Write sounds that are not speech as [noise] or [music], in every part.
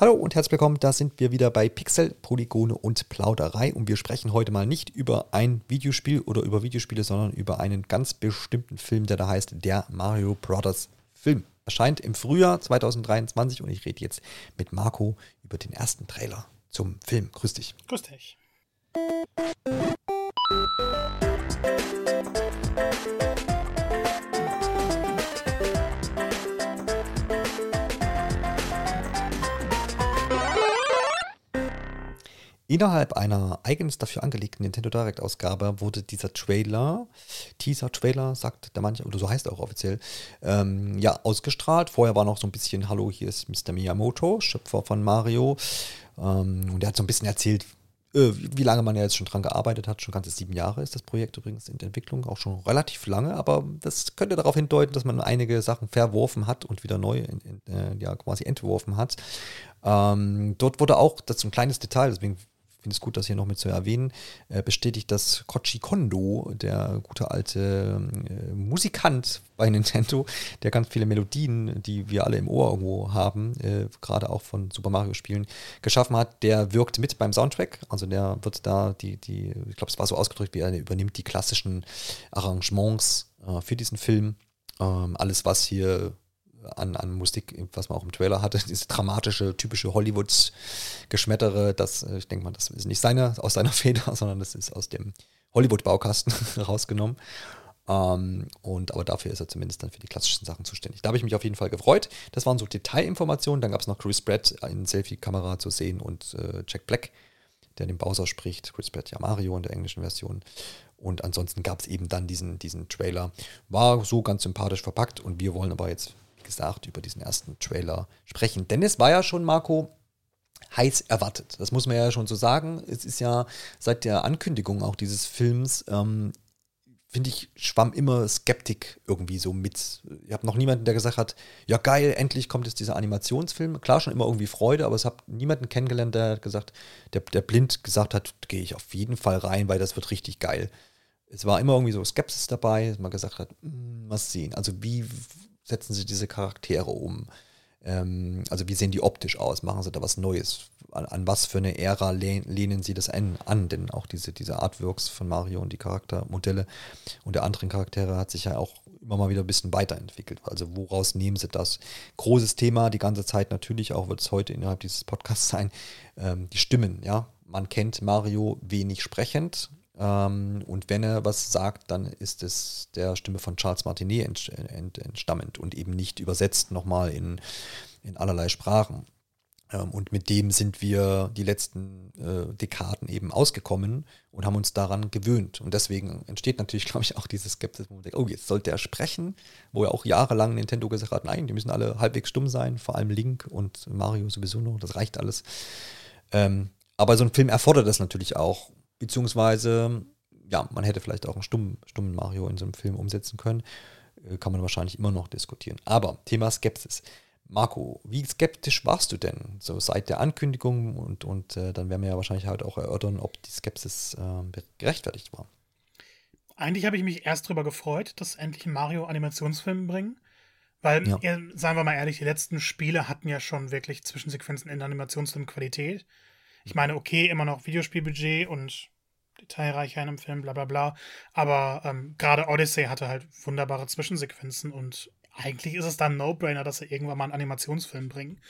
Hallo und herzlich willkommen, da sind wir wieder bei Pixel, Polygone und Plauderei und wir sprechen heute mal nicht über ein Videospiel oder über Videospiele, sondern über einen ganz bestimmten Film, der da heißt Der Mario Brothers Film. Erscheint im Frühjahr 2023 und ich rede jetzt mit Marco über den ersten Trailer zum Film. Grüß dich. Grüß dich. Innerhalb einer eigens dafür angelegten Nintendo Direct-Ausgabe wurde dieser Trailer, Teaser-Trailer, sagt der manche, oder so heißt er auch offiziell, ähm, ja, ausgestrahlt. Vorher war noch so ein bisschen, hallo, hier ist Mr. Miyamoto, Schöpfer von Mario. Ähm, und er hat so ein bisschen erzählt, äh, wie lange man ja jetzt schon dran gearbeitet hat. Schon ganze sieben Jahre ist das Projekt übrigens in Entwicklung, auch schon relativ lange, aber das könnte darauf hindeuten, dass man einige Sachen verworfen hat und wieder neu in, in, äh, ja, quasi entworfen hat. Ähm, dort wurde auch, das ist ein kleines Detail, deswegen finde es gut, das hier noch mit zu erwähnen, äh, bestätigt, dass Kochi Kondo, der gute alte äh, Musikant bei [laughs] Nintendo, der ganz viele Melodien, die wir alle im Ohr irgendwo haben, äh, gerade auch von Super Mario Spielen, geschaffen hat, der wirkt mit beim Soundtrack. Also der wird da die, die ich glaube, es war so ausgedrückt, wie er übernimmt die klassischen Arrangements äh, für diesen Film. Ähm, alles, was hier an, an Musik, was man auch im Trailer hatte, [laughs] diese dramatische, typische Hollywood-Geschmettere, das, äh, ich denke mal, das ist nicht seine, aus seiner [laughs] Feder, sondern das ist aus dem Hollywood-Baukasten [laughs] rausgenommen. Ähm, und aber dafür ist er zumindest dann für die klassischen Sachen zuständig. Da habe ich mich auf jeden Fall gefreut. Das waren so Detailinformationen. Dann gab es noch Chris Pratt in Selfie-Kamera zu sehen und äh, Jack Black, der den Bowser spricht. Chris Pratt ja Mario in der englischen Version. Und ansonsten gab es eben dann diesen, diesen Trailer. War so ganz sympathisch verpackt und wir wollen aber jetzt gesagt, über diesen ersten Trailer sprechen. Denn es war ja schon, Marco, heiß erwartet. Das muss man ja schon so sagen. Es ist ja seit der Ankündigung auch dieses Films, ähm, finde ich, schwamm immer Skeptik irgendwie so mit. Ich habe noch niemanden, der gesagt hat, ja geil, endlich kommt jetzt dieser Animationsfilm. Klar, schon immer irgendwie Freude, aber es habe niemanden kennengelernt, der gesagt, der, der blind gesagt hat, gehe ich auf jeden Fall rein, weil das wird richtig geil. Es war immer irgendwie so Skepsis dabei, dass man gesagt hat, mm, mal sehen. Also wie setzen sie diese Charaktere um? Ähm, also wie sehen die optisch aus? Machen sie da was Neues? An, an was für eine Ära lehn, lehnen sie das an, an? Denn auch diese, diese Artworks von Mario und die Charaktermodelle und der anderen Charaktere hat sich ja auch immer mal wieder ein bisschen weiterentwickelt. Also woraus nehmen sie das? Großes Thema die ganze Zeit natürlich, auch wird es heute innerhalb dieses Podcasts sein, ähm, die Stimmen, ja. Man kennt Mario wenig sprechend, und wenn er was sagt, dann ist es der Stimme von Charles Martinet ent, ent, entstammend und eben nicht übersetzt nochmal in, in allerlei Sprachen. Ähm, und mit dem sind wir die letzten äh, Dekaden eben ausgekommen und haben uns daran gewöhnt. Und deswegen entsteht natürlich, [laughs] glaube ich, auch dieses Skepsis, wo man denkt, oh, jetzt sollte er sprechen, wo ja auch jahrelang Nintendo gesagt hat, nein, die müssen alle halbwegs stumm sein, vor allem Link und Mario sowieso noch, das reicht alles. Ähm, aber so ein Film erfordert das natürlich auch. Beziehungsweise, ja, man hätte vielleicht auch einen stummen, stummen Mario in so einem Film umsetzen können. Äh, kann man wahrscheinlich immer noch diskutieren. Aber Thema Skepsis. Marco, wie skeptisch warst du denn so seit der Ankündigung und, und äh, dann werden wir ja wahrscheinlich halt auch erörtern, ob die Skepsis äh, gerechtfertigt war. Eigentlich habe ich mich erst darüber gefreut, dass endlich ein Mario-Animationsfilm bringen. Weil, ja. sagen wir mal ehrlich, die letzten Spiele hatten ja schon wirklich Zwischensequenzen in Animationsfilm-Qualität. Ich meine, okay, immer noch Videospielbudget und detailreicher in einem Film, bla bla bla. Aber ähm, gerade Odyssey hatte halt wunderbare Zwischensequenzen und eigentlich ist es dann ein No-Brainer, dass sie irgendwann mal einen Animationsfilm bringen.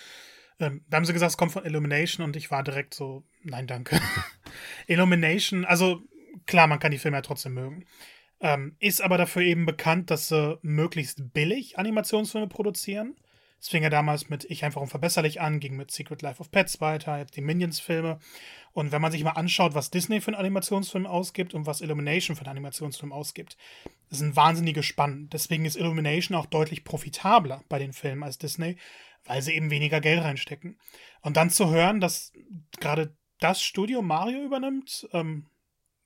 Ähm, da haben sie gesagt, es kommt von Illumination und ich war direkt so, nein, danke. [laughs] Illumination, also klar, man kann die Filme ja trotzdem mögen. Ähm, ist aber dafür eben bekannt, dass sie möglichst billig Animationsfilme produzieren. Es fing ja damals mit Ich einfach unverbesserlich an, ging mit Secret Life of Pets weiter, jetzt die Minions-Filme. Und wenn man sich mal anschaut, was Disney für einen Animationsfilm ausgibt und was Illumination für einen Animationsfilm ausgibt, ist ein wahnsinniges Spann. Deswegen ist Illumination auch deutlich profitabler bei den Filmen als Disney, weil sie eben weniger Geld reinstecken. Und dann zu hören, dass gerade das Studio Mario übernimmt, ähm,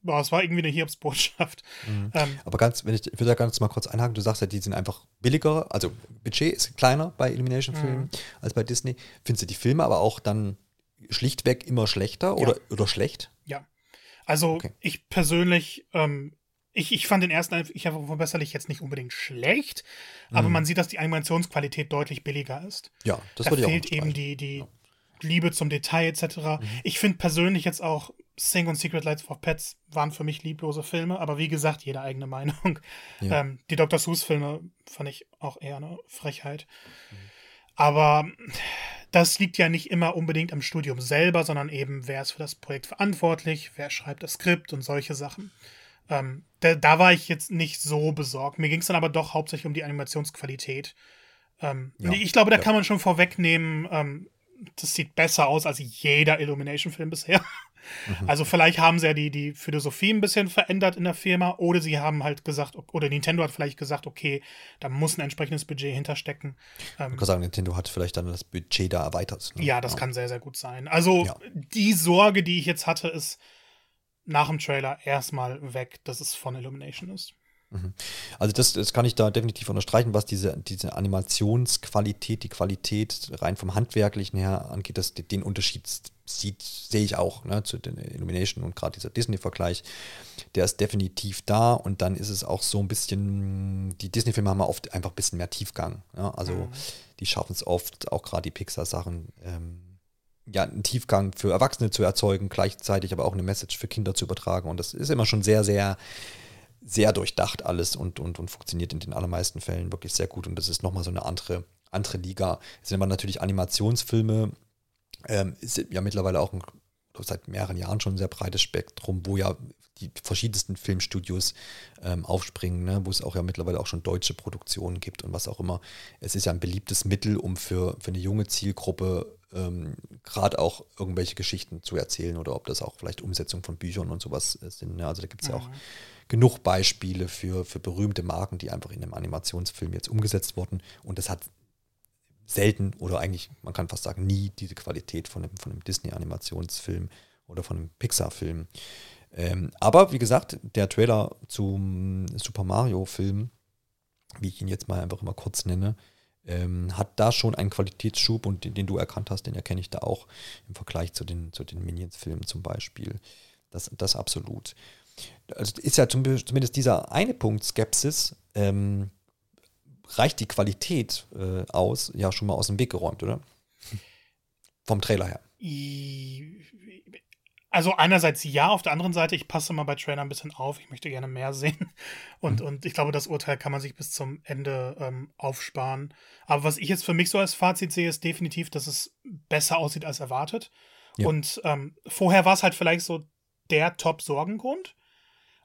Boah, es war irgendwie eine Hiobsbotschaft. Mhm. Ähm, Aber ganz, wenn ich, ich würde da ganz mal kurz einhaken, du sagst ja, die sind einfach billiger, also Budget ist kleiner bei Illumination-Filmen mhm. als bei Disney. Findest du die Filme aber auch dann schlichtweg immer schlechter oder, ja. oder schlecht? Ja. Also okay. ich persönlich, ähm, ich, ich fand den ersten, ich habe verbesserlich jetzt nicht unbedingt schlecht, aber mhm. man sieht, dass die Animationsqualität deutlich billiger ist. Ja, das da würde ich fehlt eben die, die, ja Liebe zum Detail etc. Mhm. Ich finde persönlich jetzt auch Sing und Secret Lights for Pets waren für mich lieblose Filme, aber wie gesagt, jede eigene Meinung. Ja. Ähm, die Dr. Seuss-Filme fand ich auch eher eine Frechheit. Mhm. Aber das liegt ja nicht immer unbedingt am Studium selber, sondern eben, wer ist für das Projekt verantwortlich, wer schreibt das Skript und solche Sachen. Ähm, da, da, war ich jetzt nicht so besorgt. Mir ging es dann aber doch hauptsächlich um die Animationsqualität. Ähm, ja, ich glaube, da ja. kann man schon vorwegnehmen, ähm, das sieht besser aus als jeder Illumination-Film bisher. Mhm. Also vielleicht haben sie ja die, die Philosophie ein bisschen verändert in der Firma oder sie haben halt gesagt, oder Nintendo hat vielleicht gesagt, okay, da muss ein entsprechendes Budget hinterstecken. Ähm, ich kann sagen, Nintendo hat vielleicht dann das Budget da erweitert. Ne? Ja, das ja. kann sehr, sehr gut sein. Also ja. die Sorge, die ich jetzt hatte, ist nach dem Trailer erstmal weg, dass es von Illumination ist. Mhm. Also das, das kann ich da definitiv unterstreichen, was diese, diese Animationsqualität, die Qualität rein vom Handwerklichen her angeht, dass den Unterschied sieht, sehe ich auch ne, zu den Illumination und gerade dieser Disney-Vergleich, der ist definitiv da und dann ist es auch so ein bisschen, die Disney-Filme haben oft einfach ein bisschen mehr Tiefgang. Ja? Also mhm. die schaffen es oft, auch gerade die Pixar-Sachen, ähm, ja, einen Tiefgang für Erwachsene zu erzeugen, gleichzeitig aber auch eine Message für Kinder zu übertragen und das ist immer schon sehr, sehr sehr durchdacht alles und, und, und funktioniert in den allermeisten Fällen wirklich sehr gut. Und das ist nochmal so eine andere, andere Liga. Es sind aber natürlich Animationsfilme, ähm, ist ja mittlerweile auch ein, seit mehreren Jahren schon ein sehr breites Spektrum, wo ja die verschiedensten Filmstudios ähm, aufspringen, ne? wo es auch ja mittlerweile auch schon deutsche Produktionen gibt und was auch immer. Es ist ja ein beliebtes Mittel, um für, für eine junge Zielgruppe ähm, gerade auch irgendwelche Geschichten zu erzählen oder ob das auch vielleicht Umsetzung von Büchern und sowas sind. Ne? Also da gibt es ja auch mhm genug Beispiele für, für berühmte Marken, die einfach in einem Animationsfilm jetzt umgesetzt wurden. Und das hat selten oder eigentlich, man kann fast sagen, nie diese Qualität von einem, von einem Disney-Animationsfilm oder von einem Pixar-Film. Ähm, aber wie gesagt, der Trailer zum Super Mario-Film, wie ich ihn jetzt mal einfach immer kurz nenne, ähm, hat da schon einen Qualitätsschub und den, den, du erkannt hast, den erkenne ich da auch im Vergleich zu den, zu den Minions-Filmen zum Beispiel. Das, das absolut also ist ja zumindest dieser eine Punkt Skepsis, ähm, reicht die Qualität äh, aus, ja schon mal aus dem Weg geräumt, oder? [laughs] Vom Trailer her. Also einerseits ja, auf der anderen Seite, ich passe mal bei Trailer ein bisschen auf, ich möchte gerne mehr [laughs] sehen. Und, mhm. und ich glaube, das Urteil kann man sich bis zum Ende ähm, aufsparen. Aber was ich jetzt für mich so als Fazit sehe, ist definitiv, dass es besser aussieht als erwartet. Ja. Und ähm, vorher war es halt vielleicht so der Top-Sorgengrund.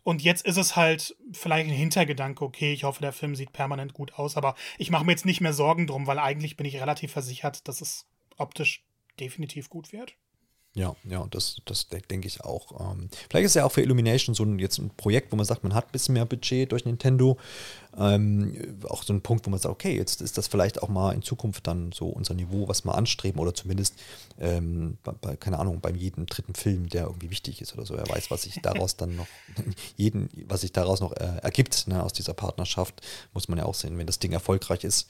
Und jetzt ist es halt vielleicht ein Hintergedanke, okay, ich hoffe, der Film sieht permanent gut aus, aber ich mache mir jetzt nicht mehr Sorgen drum, weil eigentlich bin ich relativ versichert, dass es optisch definitiv gut wird. Ja, ja, das, das denke ich auch. Ähm, vielleicht ist ja auch für Illumination so ein, jetzt ein Projekt, wo man sagt, man hat ein bisschen mehr Budget durch Nintendo. Ähm, auch so ein Punkt, wo man sagt, okay, jetzt ist das vielleicht auch mal in Zukunft dann so unser Niveau, was wir anstreben oder zumindest, ähm, bei, keine Ahnung, bei jedem dritten Film, der irgendwie wichtig ist oder so. Er weiß, was sich daraus dann noch, [laughs] jeden, was sich daraus noch äh, ergibt ne, aus dieser Partnerschaft, muss man ja auch sehen. Wenn das Ding erfolgreich ist,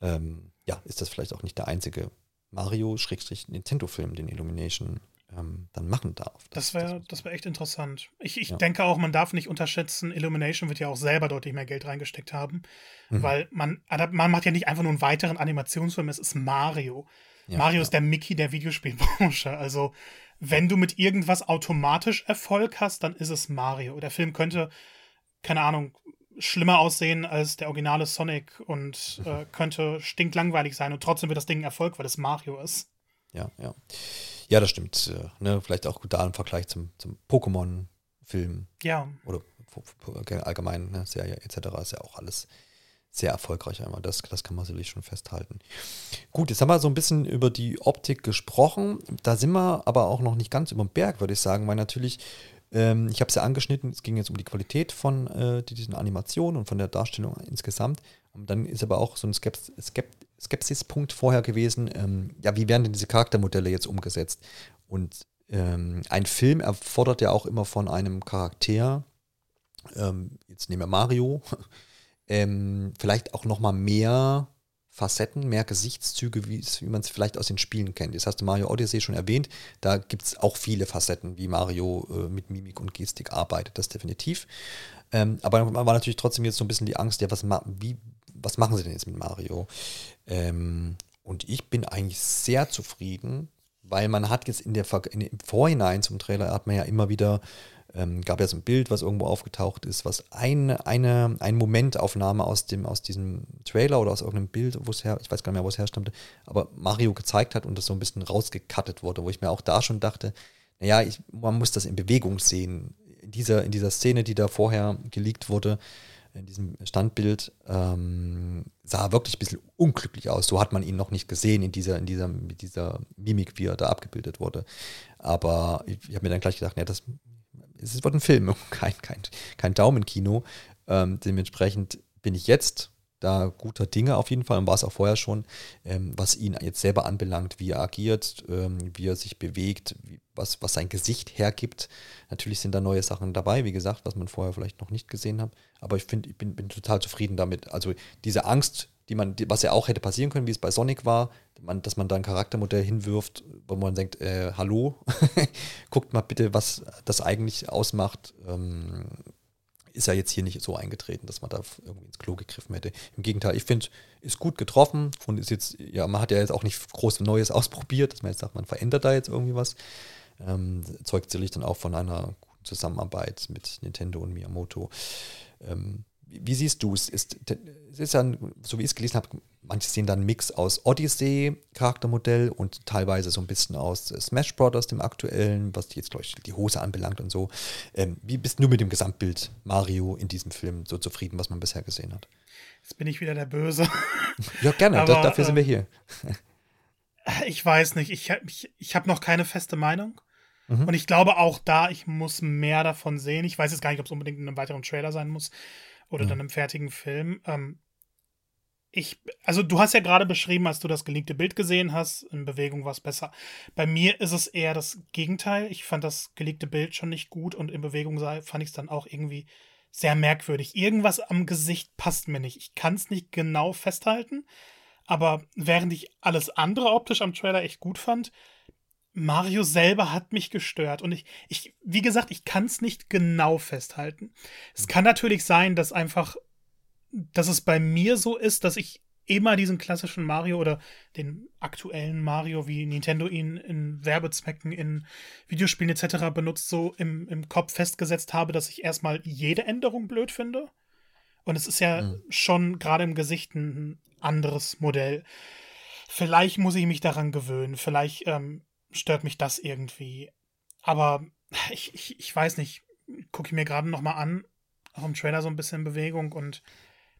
ähm, ja, ist das vielleicht auch nicht der einzige Mario-Nintendo-Film, den Illumination ähm, dann machen darf. Das, das wäre das wär echt interessant. Ich, ich ja. denke auch, man darf nicht unterschätzen, Illumination wird ja auch selber deutlich mehr Geld reingesteckt haben, mhm. weil man, man macht ja nicht einfach nur einen weiteren Animationsfilm, es ist Mario. Ja, Mario ja. ist der Mickey der Videospielbranche. Also, wenn du mit irgendwas automatisch Erfolg hast, dann ist es Mario. Der Film könnte, keine Ahnung, schlimmer aussehen als der originale Sonic und äh, [laughs] könnte stinklangweilig sein und trotzdem wird das Ding ein Erfolg, weil es Mario ist. Ja, ja. Ja, das stimmt. Äh, ne? Vielleicht auch da im Vergleich zum, zum Pokémon-Film. Ja. Oder allgemein, ne? Serie etc. ist ja auch alles sehr erfolgreich einmal. Das, das kann man sicherlich schon festhalten. Gut, jetzt haben wir so ein bisschen über die Optik gesprochen. Da sind wir aber auch noch nicht ganz über den Berg, würde ich sagen, weil natürlich ähm, ich habe es ja angeschnitten, es ging jetzt um die Qualität von äh, diesen Animationen und von der Darstellung insgesamt. Und dann ist aber auch so ein Skeps Skept Skepsispunkt vorher gewesen, ähm, ja, wie werden denn diese Charaktermodelle jetzt umgesetzt? Und ähm, ein Film erfordert ja auch immer von einem Charakter, ähm, jetzt nehmen wir Mario, [laughs] ähm, vielleicht auch noch mal mehr Facetten, mehr Gesichtszüge, wie, man es vielleicht aus den Spielen kennt. Jetzt hast du Mario Odyssey schon erwähnt, da gibt es auch viele Facetten, wie Mario äh, mit Mimik und Gestik arbeitet, das definitiv. Ähm, aber man war natürlich trotzdem jetzt so ein bisschen die Angst, ja, was, wie, was machen sie denn jetzt mit Mario? Ähm, und ich bin eigentlich sehr zufrieden, weil man hat jetzt in der in, im Vorhinein zum Trailer hat man ja immer wieder ähm, gab ja so ein Bild, was irgendwo aufgetaucht ist, was eine, eine, eine Momentaufnahme aus, dem, aus diesem Trailer oder aus irgendeinem Bild, wo es her, ich weiß gar nicht mehr, wo es herstammte, aber Mario gezeigt hat und das so ein bisschen rausgekattet wurde, wo ich mir auch da schon dachte, naja, ich, man muss das in Bewegung sehen. In dieser, in dieser Szene, die da vorher geleakt wurde, in diesem Standbild, ähm, sah wirklich ein bisschen unglücklich aus. So hat man ihn noch nicht gesehen in dieser, in dieser, mit dieser Mimik, wie er da abgebildet wurde. Aber ich, ich habe mir dann gleich gedacht, ja, das es wird ein Film, [laughs] kein, kein, kein Daumenkino. Ähm, dementsprechend bin ich jetzt da guter Dinge auf jeden Fall und war es auch vorher schon, ähm, was ihn jetzt selber anbelangt, wie er agiert, ähm, wie er sich bewegt, wie, was, was sein Gesicht hergibt. Natürlich sind da neue Sachen dabei, wie gesagt, was man vorher vielleicht noch nicht gesehen hat. Aber ich finde, ich bin, bin total zufrieden damit. Also diese Angst, die man, die, was ja auch hätte passieren können, wie es bei Sonic war, man, dass man da ein Charaktermodell hinwirft, wo man denkt, äh, hallo, [laughs] guckt mal bitte, was das eigentlich ausmacht. Ähm, ist ja jetzt hier nicht so eingetreten, dass man da irgendwie ins Klo gegriffen hätte. Im Gegenteil, ich finde, ist gut getroffen und ist jetzt, ja, man hat ja jetzt auch nicht groß Neues [laughs] ausprobiert, dass man jetzt sagt, man verändert da jetzt irgendwie was. Ähm, zeugt sicherlich dann auch von einer guten Zusammenarbeit mit Nintendo und Miyamoto. Ähm, wie, siehst du es? Ist, es ist ja, so wie ich es gelesen habe, manche sehen dann einen Mix aus Odyssey-Charaktermodell und teilweise so ein bisschen aus Smash Brothers, dem aktuellen, was jetzt, glaube ich, die Hose anbelangt und so. Ähm, wie bist du mit dem Gesamtbild Mario in diesem Film so zufrieden, was man bisher gesehen hat? Jetzt bin ich wieder der Böse. [laughs] Ja, gerne, Aber, dafür äh, sind wir hier. ich weiß nicht, ich, ich, ich habe noch keine feste Meinung. Mhm. Und ich glaube auch da, ich muss mehr davon sehen. Ich weiß jetzt gar nicht, ob es unbedingt in einem weiteren Trailer sein muss oder ja. dann im fertigen Film. Ähm, ich, also du hast ja gerade beschrieben, als du das geleakte Bild gesehen hast, in Bewegung war es besser. Bei mir ist es eher das Gegenteil. Ich fand das geleakte Bild schon nicht gut und in Bewegung sei, fand ich es dann auch irgendwie sehr merkwürdig. Irgendwas am Gesicht passt mir nicht. Ich kann es nicht genau festhalten, aber während ich alles andere optisch am Trailer echt gut fand, Mario selber hat mich gestört. Und ich, ich wie gesagt, ich kann es nicht genau festhalten. Es kann natürlich sein, dass einfach, dass es bei mir so ist, dass ich immer diesen klassischen Mario oder den aktuellen Mario, wie Nintendo ihn in Werbezwecken, in Videospielen etc. benutzt, so im, im Kopf festgesetzt habe, dass ich erstmal jede Änderung blöd finde. Und es ist ja mhm. schon gerade im Gesicht ein anderes Modell. Vielleicht muss ich mich daran gewöhnen. Vielleicht ähm, stört mich das irgendwie. Aber ich, ich, ich weiß nicht, gucke ich mir gerade noch mal an, auch im Trailer so ein bisschen in Bewegung und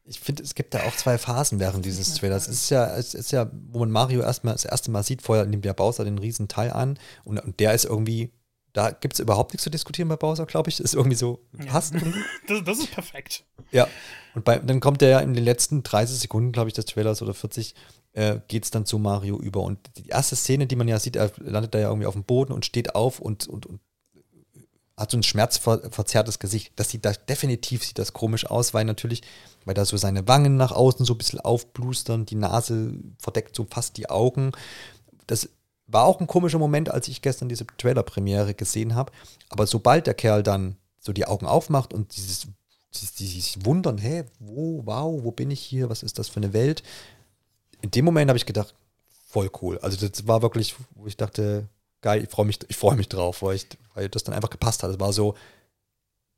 ich finde, es gibt da auch zwei Phasen während dieses Trailers. Es ist ja, es ist ja, wo man Mario erstmal das erste Mal sieht, vorher nimmt der Bowser den riesen Teil an und, und der ist irgendwie, da gibt es überhaupt nichts zu diskutieren bei Bowser, glaube ich. Das ist irgendwie so, passt ja. [laughs] das, das, ist perfekt. Ja. Und bei, dann kommt der ja in den letzten 30 Sekunden, glaube ich, des Trailers oder 40, äh, geht es dann zu Mario über. Und die erste Szene, die man ja sieht, er landet da ja irgendwie auf dem Boden und steht auf und, und, und hat so ein schmerzverzerrtes Gesicht. Das sieht da definitiv sieht das komisch aus, weil natürlich, weil da so seine Wangen nach außen so ein bisschen aufblustern, die Nase verdeckt so fast die Augen. Das war auch ein komischer Moment, als ich gestern diese Trailer-Premiere gesehen habe. Aber sobald der Kerl dann so die Augen aufmacht und dieses, dieses, dieses Wundern, hä, wo, wow, wo bin ich hier, was ist das für eine Welt, in dem Moment habe ich gedacht, voll cool. Also das war wirklich, wo ich dachte, geil, ich freue mich, ich mich drauf, weil, ich, weil das dann einfach gepasst hat. Es war so,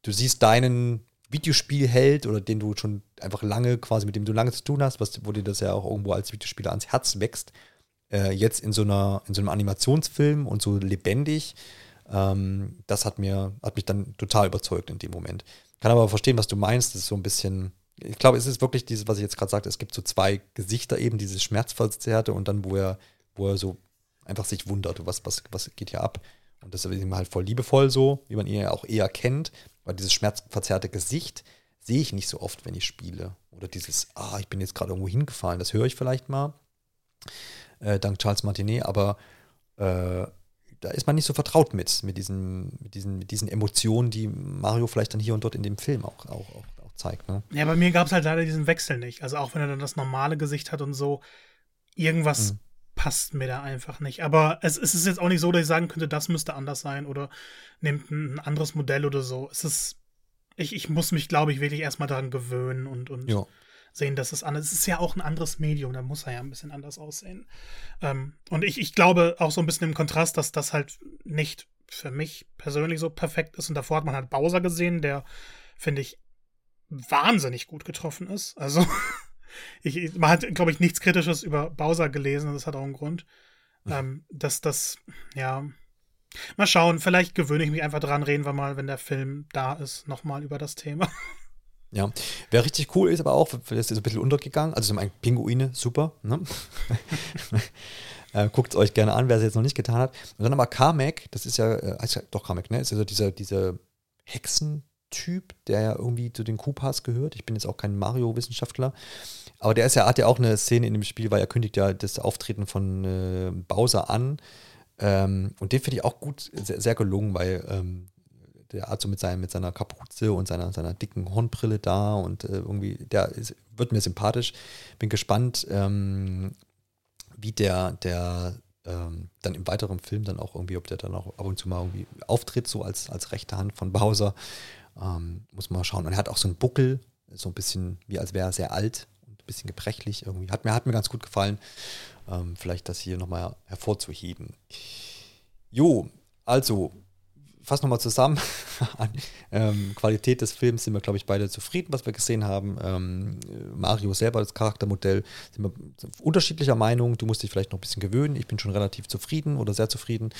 du siehst deinen Videospielheld oder den du schon einfach lange, quasi mit dem du lange zu tun hast, was, wo dir das ja auch irgendwo als Videospieler ans Herz wächst, äh, jetzt in so einer, in so einem Animationsfilm und so lebendig. Ähm, das hat mir, hat mich dann total überzeugt in dem Moment. Kann aber verstehen, was du meinst. Das ist so ein bisschen, ich glaube, es ist wirklich dieses, was ich jetzt gerade sagte, es gibt so zwei Gesichter eben, dieses Schmerzverzerrte und dann, wo er, wo er so einfach sich wundert, was, was, was geht hier ab. Und das ist ihm halt voll liebevoll so, wie man ihn ja auch eher kennt, weil dieses schmerzverzerrte Gesicht sehe ich nicht so oft, wenn ich spiele. Oder dieses, ah, ich bin jetzt gerade irgendwo hingefallen, das höre ich vielleicht mal, äh, dank Charles Martinet, aber äh, da ist man nicht so vertraut mit, mit diesen, mit diesen, mit diesen Emotionen, die Mario vielleicht dann hier und dort in dem Film auch, auch, auch zeigt. Ne? Ja, bei mir gab es halt leider diesen Wechsel nicht. Also auch wenn er dann das normale Gesicht hat und so, irgendwas mhm. passt mir da einfach nicht. Aber es, es, ist jetzt auch nicht so, dass ich sagen könnte, das müsste anders sein oder nimmt ein, anderes Modell oder so. Es ist, ich, ich muss mich, glaube ich, wirklich erstmal daran gewöhnen und, und sehen, dass es anders ist. Es ist ja auch ein anderes Medium, da muss er ja ein bisschen anders aussehen. Ähm, und ich, ich glaube auch so ein bisschen im Kontrast, dass das halt nicht für mich persönlich so perfekt ist. Und davor hat man halt Bowser gesehen, der, finde ich, wahnsinnig gut getroffen ist. Also, [laughs] ich, man hat, glaube ich, nichts Kritisches über Bowser gelesen, das hat auch einen Grund. Ähm, dass das, ja. Mal schauen, vielleicht gewöhne ich mich einfach dran, reden wir mal, wenn der Film da ist, nochmal über das Thema. [laughs] Ja, wer richtig cool ist, aber auch, das ist ein bisschen untergegangen. Also, zum einen Pinguine, super. Ne? [laughs] äh, Guckt es euch gerne an, wer es jetzt noch nicht getan hat. Und dann aber Carmack, das ist ja, äh, heißt ja doch Carmack, ne? Ist ja so dieser, dieser Hexentyp, der ja irgendwie zu den Kupas gehört. Ich bin jetzt auch kein Mario-Wissenschaftler. Aber der ist ja, hat ja auch eine Szene in dem Spiel, weil er kündigt ja das Auftreten von äh, Bowser an. Ähm, und den finde ich auch gut, sehr, sehr gelungen, weil ähm, der hat so mit, seinem, mit seiner Kapuze und seiner, seiner dicken Hornbrille da und äh, irgendwie, der ist, wird mir sympathisch. Bin gespannt, ähm, wie der, der ähm, dann im weiteren Film dann auch irgendwie, ob der dann auch ab und zu mal irgendwie auftritt, so als, als rechte Hand von Bowser. Ähm, muss man mal schauen. Und er hat auch so einen Buckel, so ein bisschen, wie als wäre er sehr alt und ein bisschen gebrechlich irgendwie. Hat mir, hat mir ganz gut gefallen. Ähm, vielleicht das hier nochmal hervorzuheben. Jo, also fasse nochmal zusammen. [laughs] An ähm, Qualität des Films sind wir, glaube ich, beide zufrieden, was wir gesehen haben. Ähm, Mario selber, das Charaktermodell, sind wir unterschiedlicher Meinung. Du musst dich vielleicht noch ein bisschen gewöhnen. Ich bin schon relativ zufrieden oder sehr zufrieden.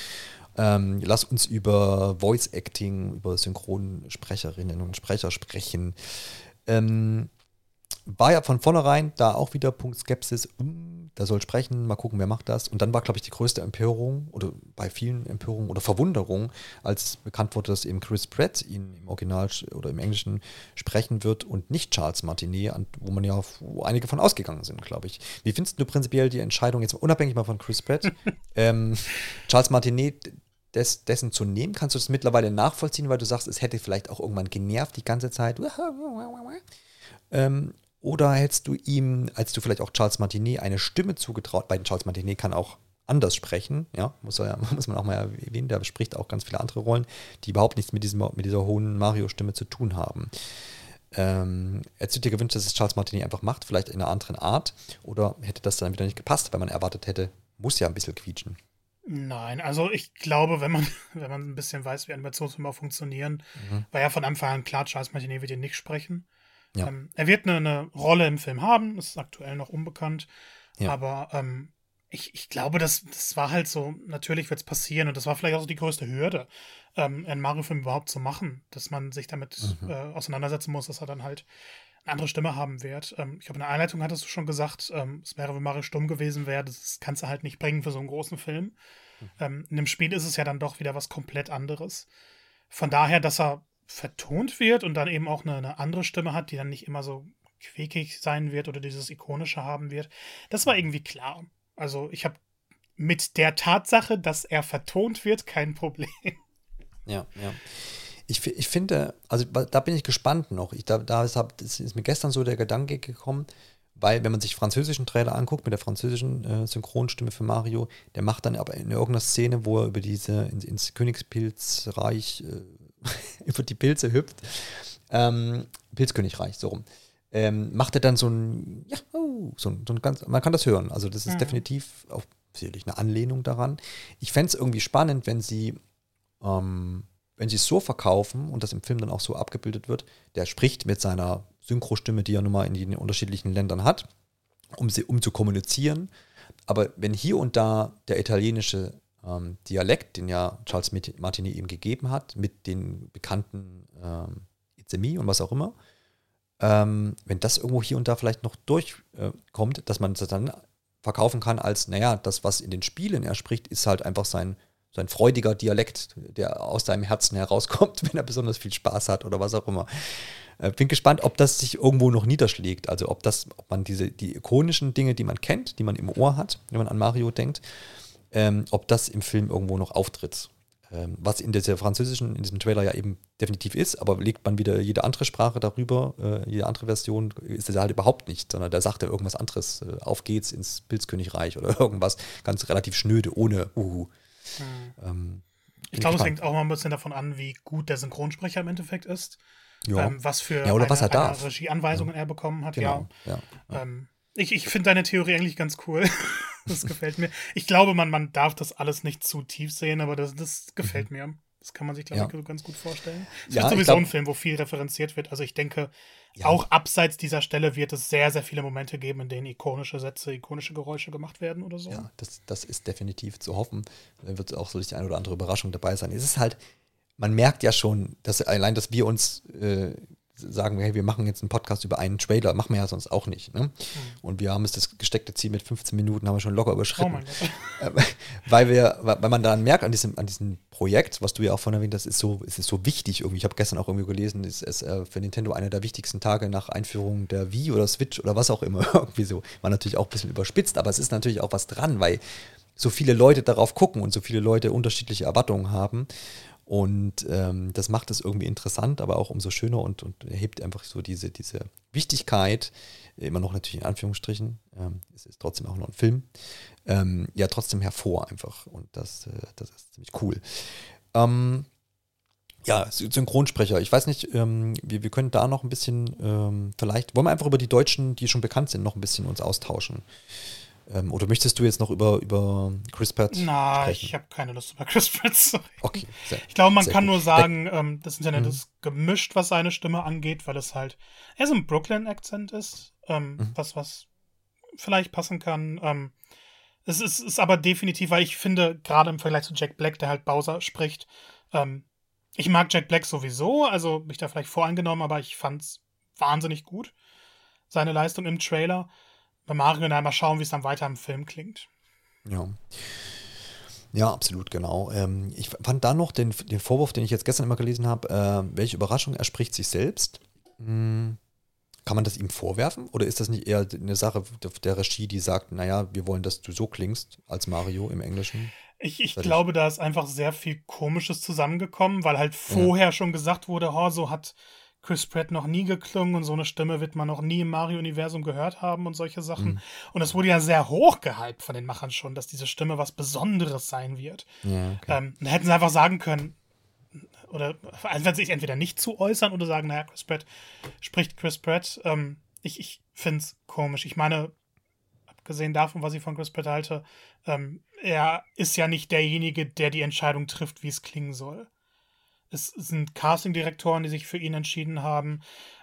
Ähm, lass uns über Voice Acting, über Synchronsprecherinnen und Sprecher sprechen. Ähm, war ja von vornherein da auch wieder Punkt Skepsis, um, da soll sprechen, mal gucken, wer macht das. Und dann war, glaube ich, die größte Empörung oder bei vielen Empörungen oder Verwunderung, als bekannt wurde, dass eben Chris Pratt ihn im Original oder im Englischen sprechen wird und nicht Charles Martinet, wo man ja wo einige von ausgegangen sind, glaube ich. Wie findest du prinzipiell die Entscheidung, jetzt unabhängig mal von Chris Pratt, [laughs] ähm, Charles Martinet des, dessen zu nehmen? Kannst du das mittlerweile nachvollziehen, weil du sagst, es hätte vielleicht auch irgendwann genervt die ganze Zeit? [laughs] Ähm, oder hättest du ihm, als du vielleicht auch Charles Martinet eine Stimme zugetraut, bei Charles Martinet kann auch anders sprechen, ja, muss, ja, [laughs] muss man auch mal erwähnen, der spricht auch ganz viele andere Rollen, die überhaupt nichts mit, diesem, mit dieser hohen Mario-Stimme zu tun haben. Ähm, hättest du dir gewünscht, dass es Charles Martinet einfach macht, vielleicht in einer anderen Art, oder hätte das dann wieder nicht gepasst, weil man erwartet hätte, muss ja ein bisschen quietschen? Nein, also ich glaube, wenn man, [laughs] wenn man ein bisschen weiß, wie Animationsfilme funktionieren, mhm. war ja von Anfang an klar, Charles Martinet wird ihn nicht sprechen. Ja. Ähm, er wird eine, eine, Rolle im Film haben, ist aktuell noch unbekannt. Ja. Aber ähm, ich, ich glaube, das, das war halt so, natürlich wird es passieren und das war vielleicht auch so die größte Hürde, ähm, einen Mario-Film überhaupt zu machen, dass man sich damit mhm. äh, auseinandersetzen muss, dass er dann halt eine andere Stimme haben wird. Ähm, ich glaube, in der Einleitung hattest du schon gesagt, ähm, es wäre, wenn Mario stumm gewesen wäre, das kannst du halt nicht bringen für so einen großen Film. Mhm. Ähm, in dem Spiel ist es ja dann doch wieder was komplett anderes. Von daher, dass er vertont wird und dann eben auch eine, eine, andere Stimme hat, die dann nicht immer so quäkig sein wird oder dieses ikonische haben wird. Das war irgendwie klar. Also ich habe mit der Tatsache, dass er vertont wird, kein Problem. Ja, ja. Ich, ich finde, also da bin ich gespannt noch. Ich, da, da ist, ist mir gestern so der Gedanke gekommen, weil wenn man sich französischen Trailer anguckt mit der französischen äh, Synchronstimme für Mario, der macht dann aber in irgendeiner Szene, wo er über diese ins, ins Königspilzreich äh, [laughs] über die Pilze hüpft. Ähm, Pilzkönigreich, so rum. Ähm, macht er dann so ein, ja, oh, so, ein, so ein ganz, man kann das hören. Also das ist mhm. definitiv auch sicherlich eine Anlehnung daran. Ich fände es irgendwie spannend, wenn sie, ähm, wenn sie es so verkaufen und das im Film dann auch so abgebildet wird, der spricht mit seiner Synchrostimme, die er nun mal in den unterschiedlichen Ländern hat, um, sie, um zu kommunizieren. Aber wenn hier und da der italienische ähm, Dialekt, den ja Charles Martinet ihm gegeben hat, mit den bekannten ähm, It's und was auch immer, ähm, wenn das irgendwo hier und da vielleicht noch durchkommt, äh, dass man es dann verkaufen kann als, naja, das, was in den Spielen er spricht, ist halt einfach sein, sein freudiger Dialekt, der aus seinem Herzen herauskommt, [laughs] wenn er besonders viel Spaß hat oder was auch immer. Äh, bin gespannt, ob das sich irgendwo noch niederschlägt. Also ob das, ob man diese, die ikonischen Dinge, die man kennt, die man im Ohr hat, wenn man an Mario denkt, ähm, ob das im Film irgendwo noch auftritt. Ähm, was in dieser französischen, in diesem Trailer ja eben definitiv ist, aber legt man wieder jede andere Sprache darüber, äh, jede andere Version, ist das halt überhaupt nicht, sondern da sagt er irgendwas anderes. Äh, auf geht's ins Pilzkönigreich oder [laughs] irgendwas ganz relativ schnöde, ohne Uhu. Mhm. Ähm, ich glaube, es hängt auch mal ein bisschen davon an, wie gut der Synchronsprecher im Endeffekt ist. ähm, was für ja, oder was er darf. Regieanweisungen er bekommen hat. Genau. Ja. Ähm, ich ich finde deine Theorie eigentlich ganz cool. [laughs] das gefällt mir. Ich glaube, man, man darf das alles nicht zu tief sehen, aber das, das gefällt mhm. mir. Das kann man sich, glaube ich, ganz gut vorstellen. Es ja, wird sowieso glaub, ein Film, wo viel referenziert wird. Also ich denke, ja. auch abseits dieser Stelle wird es sehr, sehr viele Momente geben, in denen ikonische Sätze, ikonische Geräusche gemacht werden oder so. Ja, das, das ist definitiv zu hoffen. Da wird auch so die eine oder andere Überraschung dabei sein. Es ist halt, man merkt ja schon, dass allein, dass wir uns äh, sagen, hey, wir machen jetzt einen Podcast über einen Trailer, machen wir ja sonst auch nicht. Ne? Mhm. Und wir haben es das gesteckte Ziel mit 15 Minuten haben wir schon locker überschritten. Oh [laughs] weil wir, weil man dann merkt an diesem, an diesem Projekt, was du ja auch von erwähnt hast, ist so, ist so wichtig irgendwie. Ich habe gestern auch irgendwie gelesen, ist es äh, für Nintendo einer der wichtigsten Tage nach Einführung der Wii oder Switch oder was auch immer. [laughs] irgendwie so. War natürlich auch ein bisschen überspitzt, aber es ist natürlich auch was dran, weil so viele Leute darauf gucken und so viele Leute unterschiedliche Erwartungen haben. Und ähm, das macht es irgendwie interessant, aber auch umso schöner und, und erhebt einfach so diese, diese Wichtigkeit, immer noch natürlich in Anführungsstrichen, ähm, es ist trotzdem auch noch ein Film, ähm, ja trotzdem hervor einfach. Und das, äh, das ist ziemlich cool. Ähm, ja, Synchronsprecher. Ich weiß nicht, ähm, wir, wir können da noch ein bisschen, ähm, vielleicht, wollen wir einfach über die Deutschen, die schon bekannt sind, noch ein bisschen uns austauschen. Ähm, oder möchtest du jetzt noch über, über Chris Pratt Na, sprechen? ich habe keine Lust über Chris Pratt zu Okay. Sehr, ich glaube, man kann gut. nur sagen, ähm, das Internet mhm. ist gemischt, was seine Stimme angeht, weil es halt eher so ein Brooklyn-Akzent ist, ähm, mhm. was, was vielleicht passen kann. Ähm, es ist, ist aber definitiv, weil ich finde, gerade im Vergleich zu Jack Black, der halt Bowser spricht, ähm, ich mag Jack Black sowieso, also bin ich da vielleicht voreingenommen, aber ich fand's wahnsinnig gut, seine Leistung im Trailer bei Mario dann mal schauen, wie es dann weiter im Film klingt. Ja. Ja, absolut, genau. Ähm, ich fand da noch den, den Vorwurf, den ich jetzt gestern immer gelesen habe, äh, welche Überraschung, er spricht sich selbst. Hm, kann man das ihm vorwerfen? Oder ist das nicht eher eine Sache der Regie, die sagt, naja, wir wollen, dass du so klingst als Mario im Englischen? Ich, ich glaube, da ist einfach sehr viel Komisches zusammengekommen, weil halt vorher ja. schon gesagt wurde, oh, so hat Chris Pratt noch nie geklungen und so eine Stimme wird man noch nie im Mario-Universum gehört haben und solche Sachen. Mhm. Und es wurde ja sehr hoch gehypt von den Machern schon, dass diese Stimme was Besonderes sein wird. Ja, okay. ähm, da hätten sie einfach sagen können, oder also sich entweder nicht zu äußern oder sagen, naja, Chris Pratt spricht Chris Pratt. Ähm, ich ich finde es komisch. Ich meine, abgesehen davon, was ich von Chris Pratt halte, ähm, er ist ja nicht derjenige, der die Entscheidung trifft, wie es klingen soll. Es sind Castingdirektoren, die sich für ihn entschieden haben.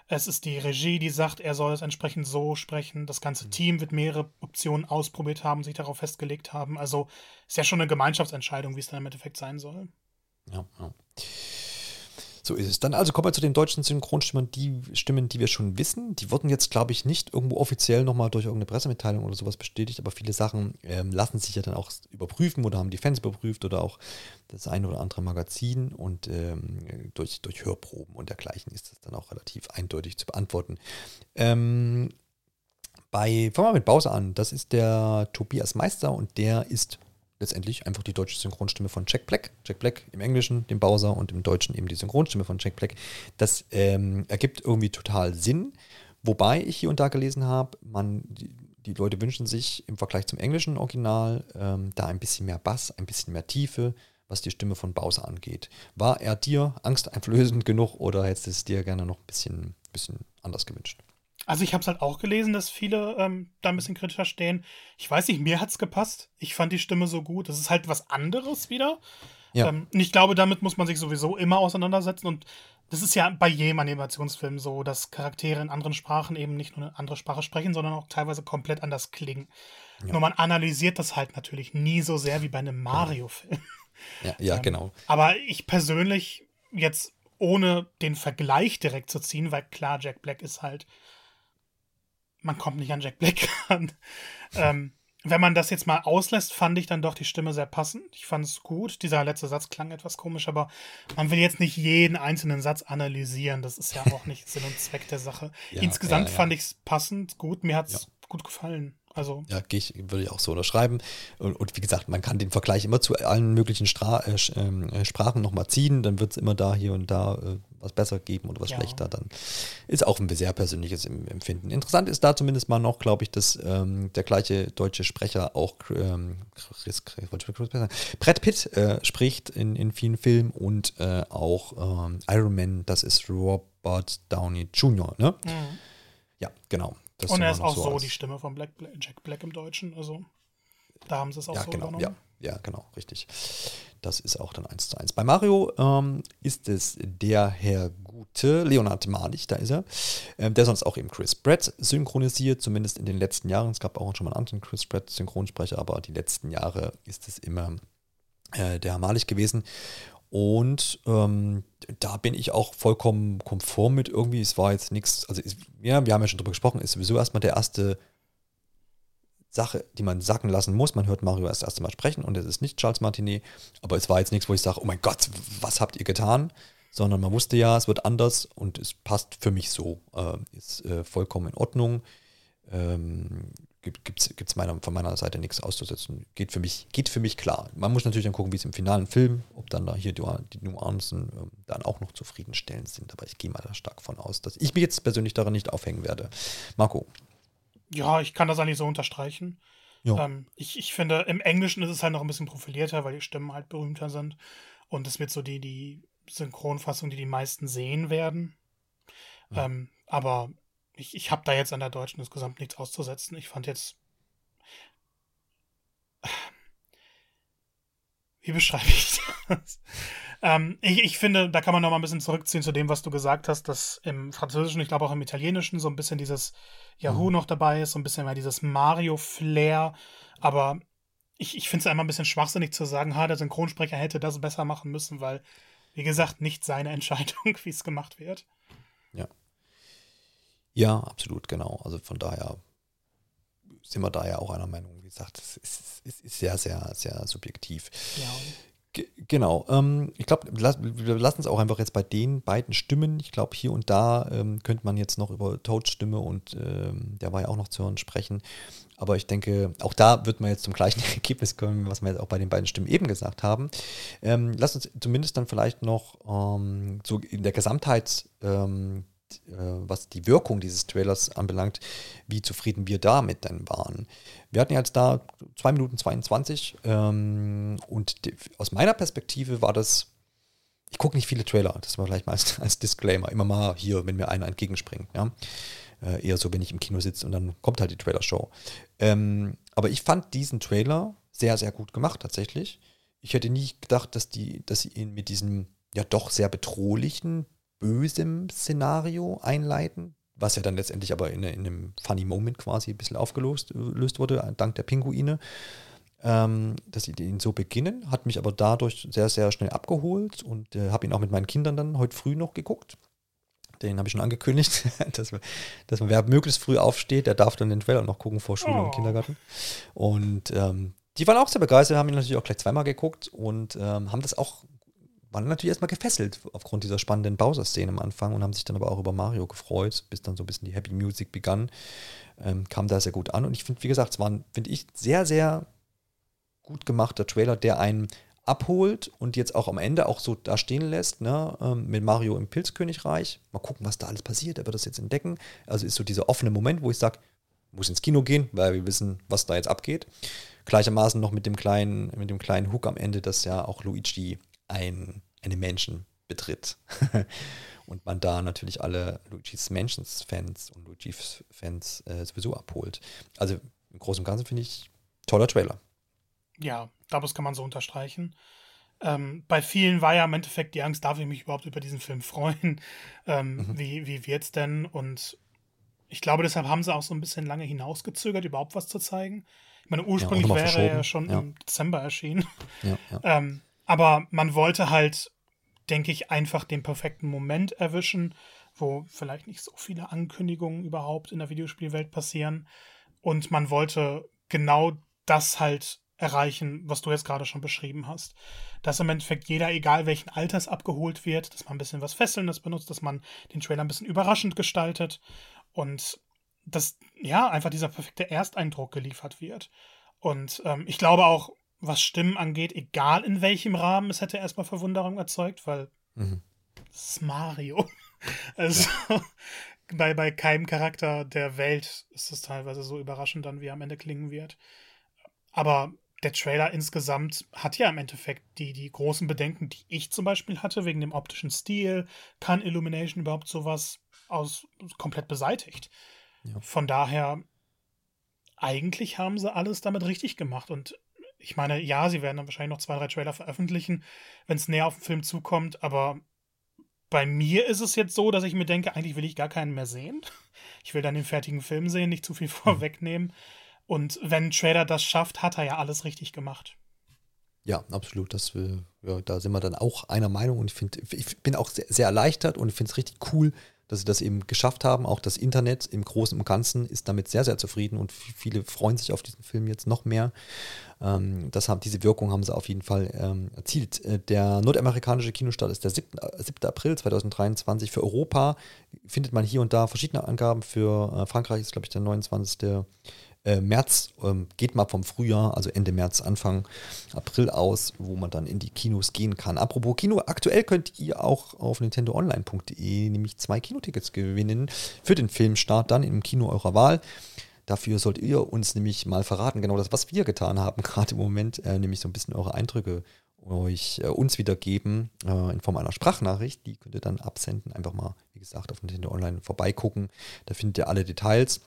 Es ist die Regie, die sagt, er soll es entsprechend so sprechen. Das ganze mhm. Team wird mehrere Optionen ausprobiert haben, sich darauf festgelegt haben. Also ist ja schon eine Gemeinschaftsentscheidung, wie es dann im Endeffekt sein soll. Ja, ja. So ist es. Dann also kommen wir zu den deutschen Synchronstimmen, die Stimmen, die wir schon wissen. Die wurden jetzt, glaube ich, nicht irgendwo offiziell nochmal durch irgendeine Pressemitteilung oder sowas bestätigt, aber viele Sachen ähm, lassen sich ja dann auch überprüfen oder haben die Fans überprüft oder auch das eine oder andere Magazin und ähm, durch, durch Hörproben und dergleichen ist das dann auch relativ eindeutig zu beantworten. Ähm, bei, fangen wir mit Bowser an. Das ist der Tobias Meister und der ist letztendlich einfach die deutsche Synchronstimme von Jack Black. Jack Black im Englischen, dem Bowser und im Deutschen eben die Synchronstimme von Jack Black. Das ähm, ergibt irgendwie total Sinn. Wobei ich hier und da gelesen habe, man, die, die Leute wünschen sich im Vergleich zum englischen Original ähm, da ein bisschen mehr Bass, ein bisschen mehr Tiefe, was die Stimme von Bowser angeht. War er dir angsteinflößend genug oder hättest du es dir gerne noch ein bisschen, bisschen anders gewünscht? Also ich habe es halt auch gelesen, dass viele ähm, da ein bisschen kritischer stehen. Ich weiß nicht, mir hat es gepasst. Ich fand die Stimme so gut. Das ist halt was anderes wieder. Ja. Ähm, und ich glaube, damit muss man sich sowieso immer auseinandersetzen. Und das ist ja bei jedem Animationsfilm so, dass Charaktere in anderen Sprachen eben nicht nur eine andere Sprache sprechen, sondern auch teilweise komplett anders klingen. Ja. Nur man analysiert das halt natürlich nie so sehr wie bei einem Mario-Film. Ja, ja ähm, genau. Aber ich persönlich jetzt ohne den Vergleich direkt zu ziehen, weil klar, Jack Black ist halt man kommt nicht an Jack Black [laughs] an. ähm, wenn man das jetzt mal auslässt, fand ich dann doch die Stimme sehr passend. Ich fand es gut. Dieser letzte Satz klang etwas komisch, aber man will jetzt nicht jeden einzelnen Satz analysieren. Das ist ja auch nicht [laughs] Sinn und Zweck der Sache. Ja, Insgesamt ja, ja. fand ich es passend, gut. Mir hat es gut gefallen. Also. Ja, ich, würde ich auch so unterschreiben. Und, und, wie gesagt, man kann den Vergleich immer zu allen möglichen Stra äh, ähm, äh, Sprachen nochmal ziehen. Dann wird es immer da, hier und da äh, was besser geben oder was ja. schlechter. Dann ist auch ein sehr persönliches Empfinden. Interessant ist da zumindest mal noch, glaube ich, dass ähm, der gleiche deutsche Sprecher auch ähm, Chris, Chris, Brad Pitt äh, spricht in, in vielen Filmen und äh, auch ähm, Iron Man, das ist Rob Robert Downey Jr., ne? Mhm. Ja, genau. Das Und er ist auch so, so die Stimme von Black, Jack Black im Deutschen, also da haben sie es auch ja, so genau, übernommen. Ja, ja, genau, richtig. Das ist auch dann eins zu eins. Bei Mario ähm, ist es der Herr Gute, Leonard Malich, da ist er, ähm, der sonst auch eben Chris Pratt synchronisiert, zumindest in den letzten Jahren. Es gab auch schon mal einen anderen Chris Pratt Synchronsprecher, aber die letzten Jahre ist es immer äh, der Herr Malich gewesen. Und ähm, da bin ich auch vollkommen konform mit irgendwie. Es war jetzt nichts, also ist, ja, wir haben ja schon drüber gesprochen, ist sowieso erstmal der erste Sache, die man sacken lassen muss. Man hört Mario erst das erste Mal sprechen und es ist nicht Charles Martinet, aber es war jetzt nichts, wo ich sage, oh mein Gott, was habt ihr getan? Sondern man wusste ja, es wird anders und es passt für mich so. Äh, ist äh, vollkommen in Ordnung. Ähm, gibt es meiner, von meiner Seite nichts auszusetzen. Geht für mich, geht für mich klar. Man muss natürlich dann gucken, wie es im finalen Film, ob dann da hier die, die Nuancen äh, dann auch noch zufriedenstellend sind. Aber ich gehe mal da stark von aus, dass ich mich jetzt persönlich daran nicht aufhängen werde. Marco. Ja, ich kann das eigentlich so unterstreichen. Ähm, ich, ich finde, im Englischen ist es halt noch ein bisschen profilierter, weil die Stimmen halt berühmter sind. Und es wird so die, die Synchronfassung, die die meisten sehen werden. Ja. Ähm, aber ich, ich habe da jetzt an der Deutschen insgesamt nichts auszusetzen. Ich fand jetzt. [sighs] Wie beschreibe ich das? ähm, ich, ich finde, da kann man noch mal ein bisschen zurückziehen zu dem, was du gesagt hast, dass im Französischen, ich glaube auch im Italienischen, so ein bisschen dieses Yahoo mhm. noch dabei ist, so ein bisschen mehr dieses Mario-Flair. Aber ich, ich finde es einmal ein bisschen schwachsinnig zu sagen, ha, der Synchronsprecher hätte das besser machen müssen, weil, wie gesagt, nicht seine Entscheidung, [laughs] wie es gemacht wird. Ja. Ja, absolut, genau. Also von daher sind wir da ja auch einer Meinung. Wie gesagt, es ist, es ist sehr, sehr, sehr subjektiv. Ja. G genau. Ähm, ich glaube, wir lassen es auch einfach jetzt bei den beiden Stimmen. Ich glaube, hier und da ähm, könnte man jetzt noch über Toads Stimme und ähm, der war ja auch noch zu hören sprechen. Aber ich denke, auch da wird man jetzt zum gleichen [laughs] Ergebnis kommen, was wir jetzt auch bei den beiden Stimmen eben gesagt haben. Ähm, lass uns zumindest dann vielleicht noch ähm, so in der Gesamtheit ähm, äh, was die Wirkung dieses Trailers anbelangt, wie zufrieden wir damit denn waren. Wir hatten jetzt da 2 Minuten 22 ähm, und die, aus meiner Perspektive war das, ich gucke nicht viele Trailer, das war vielleicht mal als, [laughs] als, Disclaimer, immer mal hier, wenn mir einer entgegenspringt. Ja? Äh, eher so, wenn ich im Kino sitze und dann kommt halt die Trailer-Show. Ähm, aber ich fand diesen Trailer sehr, sehr gut gemacht tatsächlich. Ich hätte nie gedacht, dass, die, dass sie ihn mit diesem ja doch sehr bedrohlichen bösem Szenario einleiten, was ja dann letztendlich aber in, in einem funny Moment quasi ein bisschen aufgelöst löst wurde, dank der Pinguine. Ähm, dass sie ihn so beginnen, hat mich aber dadurch sehr, sehr schnell abgeholt und äh, habe ihn auch mit meinen Kindern dann heute früh noch geguckt. Den habe ich schon angekündigt, [laughs] dass, man, dass man, wer möglichst früh aufsteht, der darf dann den Trailer noch gucken vor Schule oh. und Kindergarten. Und ähm, die waren auch sehr begeistert, haben ihn natürlich auch gleich zweimal geguckt und ähm, haben das auch waren natürlich erstmal gefesselt aufgrund dieser spannenden Bowser-Szene am Anfang und haben sich dann aber auch über Mario gefreut, bis dann so ein bisschen die Happy Music begann. Ähm, kam da sehr gut an. Und ich finde, wie gesagt, es war ein, finde ich, sehr, sehr gut gemachter Trailer, der einen abholt und jetzt auch am Ende auch so da stehen lässt, ne, ähm, mit Mario im Pilzkönigreich. Mal gucken, was da alles passiert. Er wird das jetzt entdecken. Also ist so dieser offene Moment, wo ich sage, muss ins Kino gehen, weil wir wissen, was da jetzt abgeht. Gleichermaßen noch mit dem kleinen, mit dem kleinen Hook am Ende, dass ja auch Luigi ein einen Menschen betritt. [laughs] und man da natürlich alle Luigi's Mansions-Fans und Luigi-Fans äh, sowieso abholt. Also im Großen und Ganzen finde ich toller Trailer. Ja, das kann man so unterstreichen. Ähm, bei vielen war ja im Endeffekt die Angst, darf ich mich überhaupt über diesen Film freuen? [laughs] Ähm, mhm. Wie, wie es denn? Und ich glaube, deshalb haben sie auch so ein bisschen lange hinausgezögert, überhaupt was zu zeigen. Ich meine, ursprünglich ja, wäre er ja schon ja. im Dezember erschienen. Ja, ähm, aber man wollte halt denke ich, einfach den perfekten Moment erwischen, wo vielleicht nicht so viele Ankündigungen überhaupt in der Videospielwelt passieren. Und man wollte genau das halt erreichen, was du jetzt gerade schon beschrieben hast. Dass im Endeffekt jeder, egal welchen Alters, abgeholt wird, dass man ein bisschen was Fesselndes benutzt, dass man den Trailer ein bisschen überraschend gestaltet und dass, ja, einfach dieser perfekte Ersteindruck geliefert wird. Und ähm, ich glaube auch, was Stimmen angeht, egal in welchem Rahmen, es hätte erstmal Verwunderung erzeugt, weil mhm. es ist Mario. [laughs] Also ja. bei, bei keinem Charakter der Welt ist es teilweise so überraschend dann, wie er am Ende klingen wird. Aber der Trailer insgesamt hat ja im Endeffekt die, die großen Bedenken, die ich zum Beispiel hatte, wegen dem optischen Stil. Kann Illumination überhaupt sowas aus komplett beseitigt? Ja. Von daher, eigentlich haben sie alles damit richtig gemacht. Und ich meine, ja, sie werden dann wahrscheinlich noch zwei, drei Trailer veröffentlichen, wenn es näher auf den Film zukommt, aber bei mir ist es jetzt so, dass ich mir denke, eigentlich will ich gar keinen mehr sehen. [laughs] Ich will dann den fertigen Film sehen, nicht zu viel vorwegnehmen. Und wenn ein Trailer das schafft, hat er ja alles richtig gemacht. Ja, absolut. Das, ja, da sind wir dann auch einer Meinung und ich, find, ich bin auch sehr, sehr erleichtert und finde es richtig cool, dass sie das eben geschafft haben. Auch das Internet im Großen und Ganzen ist damit sehr, sehr zufrieden und viele freuen sich auf diesen Film jetzt noch mehr. Ähm, das haben, diese Wirkung haben sie auf jeden Fall ähm, erzielt. Äh, der nordamerikanische Kinostart ist der 7. 7. Äh, April 2023. Für Europa findet man hier und da verschiedene Angaben. Für äh, Frankreich ist, glaube ich, der 29 äh, März, ähm, geht mal vom Frühjahr, also Ende März, Anfang April aus, wo man dann in die Kinos gehen kann. Apropos Kino, aktuell könnt ihr auch auf nintendoonline.de nämlich zwei Kinotickets gewinnen für den Filmstart dann im Kino eurer Wahl. Dafür sollt ihr uns nämlich mal verraten, genau das, was wir getan haben, [laughs] gerade im Moment, äh, nämlich so ein bisschen eure Eindrücke euch äh, uns wiedergeben äh, in Form einer Sprachnachricht. Die könnt ihr dann absenden. Einfach mal, wie gesagt, auf Nintendo Online vorbeigucken. Da findet ihr alle Details.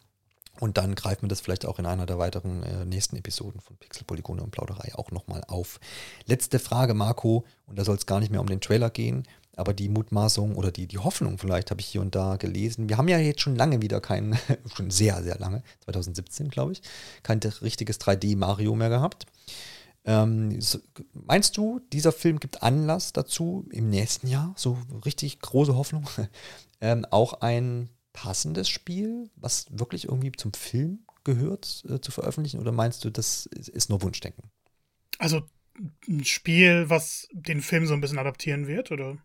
Und dann greifen wir das vielleicht auch in einer der weiteren äh, nächsten Episoden von Pixel, Polygone und Plauderei auch nochmal auf. Letzte Frage, Marco, und da soll es gar nicht mehr um den Trailer gehen, aber die Mutmaßung oder die, die Hoffnung vielleicht habe ich hier und da gelesen. Wir haben ja jetzt schon lange wieder kein, [laughs] schon sehr, sehr lange, 2017 glaube ich, kein richtiges 3D-Mario mehr gehabt. Ähm, so, meinst du, dieser Film gibt Anlass dazu, im nächsten Jahr, so richtig große Hoffnung, [laughs] ähm, auch ein passendes Spiel, was wirklich irgendwie zum Film gehört, äh, zu veröffentlichen? Oder meinst du, das ist nur Wunschdenken? Also ein Spiel, was den Film so ein bisschen adaptieren wird, oder?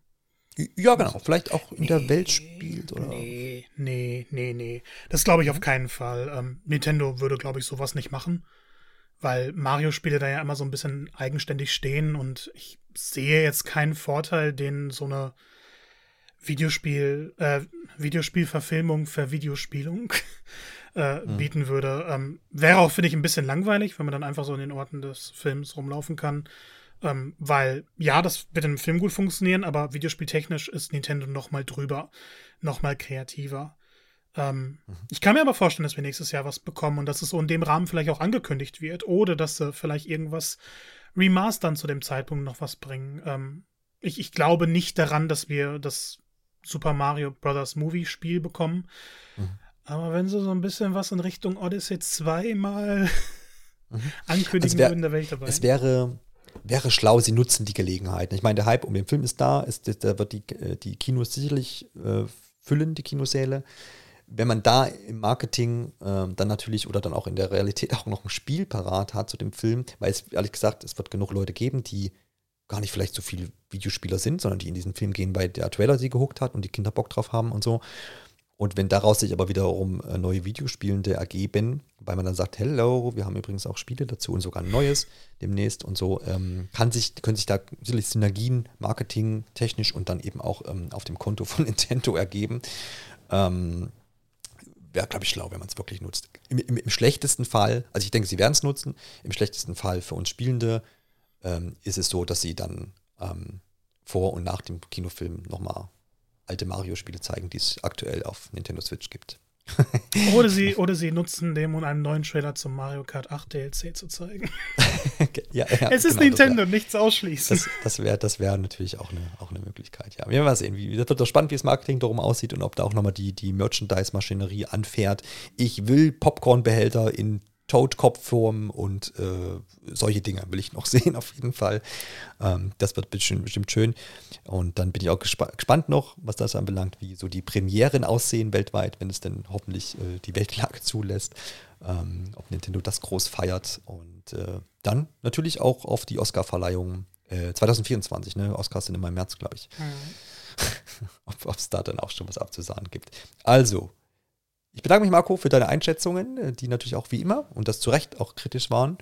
Ja, genau. Vielleicht auch in der Welt spielt, oder? Nee, nee, nee, nee. Das glaube ich auf keinen Fall. Ähm, Nintendo würde, glaube ich, sowas nicht machen. Weil Mario-Spiele da ja immer so ein bisschen eigenständig stehen und ich sehe jetzt keinen Vorteil, den so eine Videospiel, äh, Videospielverfilmung für Videospielung [laughs] äh, mhm. bieten würde. Ähm, wäre auch, finde ich, ein bisschen langweilig, wenn man dann einfach so in den Orten des Films rumlaufen kann. Ähm, weil, ja, das wird im Film gut funktionieren, aber videospieltechnisch ist Nintendo noch mal drüber, noch mal kreativer. Ähm, mhm. Ich kann mir aber vorstellen, dass wir nächstes Jahr was bekommen und dass es so in dem Rahmen vielleicht auch angekündigt wird oder dass sie vielleicht irgendwas remastern zu dem Zeitpunkt noch was bringen. Ähm, ich, ich glaube nicht daran, dass wir das Super Mario Bros. Movie Spiel bekommen. Mhm. Aber wenn sie so ein bisschen was in Richtung Odyssey 2 mal [laughs] mhm. ankündigen also wär, würden, da wäre ich dabei. Es wäre, wäre schlau, sie nutzen die Gelegenheit. Ich meine, der Hype um den Film ist da, ist, da wird die, äh, die Kinos sicherlich äh, füllen, die Kinosäle. Wenn man da im Marketing äh, dann natürlich oder dann auch in der Realität auch noch ein Spiel parat hat zu dem Film, weil es ehrlich gesagt, es wird genug Leute geben, die gar nicht vielleicht so viele Videospieler sind, sondern die in diesen Film gehen, weil der Trailer sie gehuckt hat und die Kinder Bock drauf haben und so. Und wenn daraus sich aber wiederum äh, neue Videospielende ergeben, weil man dann sagt, hello, wir haben übrigens auch Spiele dazu und sogar ein neues demnächst und so, ähm, kann sich, können sich da sicherlich Synergien, Marketing, technisch und dann eben auch ähm, auf dem Konto von [laughs] Nintendo ergeben. Ähm, Wäre, glaube ich, schlau, wenn man es wirklich nutzt. Im, im, Im, schlechtesten Fall, also ich denke, sie werden es nutzen, im schlechtesten Fall für uns Spielende ähm, ist es so, dass sie dann ähm, vor und nach dem Kinofilm nochmal alte Mario-Spiele zeigen, die es aktuell auf Nintendo Switch gibt. [laughs] oder, sie, oder sie nutzen dem, um einen neuen Trailer zum Mario Kart 8 DLC zu zeigen. [laughs] ja, ja, es ist genau, Nintendo, wär, nichts ausschließen. Das, das wäre das wär natürlich auch eine, auch eine Möglichkeit. Ja, wir werden mal sehen. Wie, das wird doch spannend, wie das Marketing darum aussieht und ob da auch nochmal die, die Merchandise-Maschinerie anfährt. Ich will Popcorn-Behälter in Toad-Kopfform und äh, solche Dinge will ich noch [laughs] sehen, auf jeden Fall. Ähm, das wird bestimmt, bestimmt, schön. Und dann bin ich auch gespa gespannt noch, was das anbelangt, wie so die Premieren aussehen weltweit, wenn es denn hoffentlich äh, die Weltlage zulässt. Ähm, ob Nintendo das groß feiert. Und äh, dann natürlich auch auf die Oscar-Verleihung 2024. Äh, ne? Oscars sind immer im März, glaube ich. Mhm. [laughs] ob es da dann auch schon was abzusagen gibt. Also, ich bedanke mich, Marco, für deine Einschätzungen, äh, die natürlich auch wie immer und das zu Recht auch kritisch waren.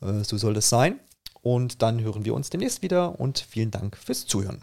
Äh, so soll das sein. Und dann hören wir uns demnächst wieder und vielen Dank fürs Zuhören.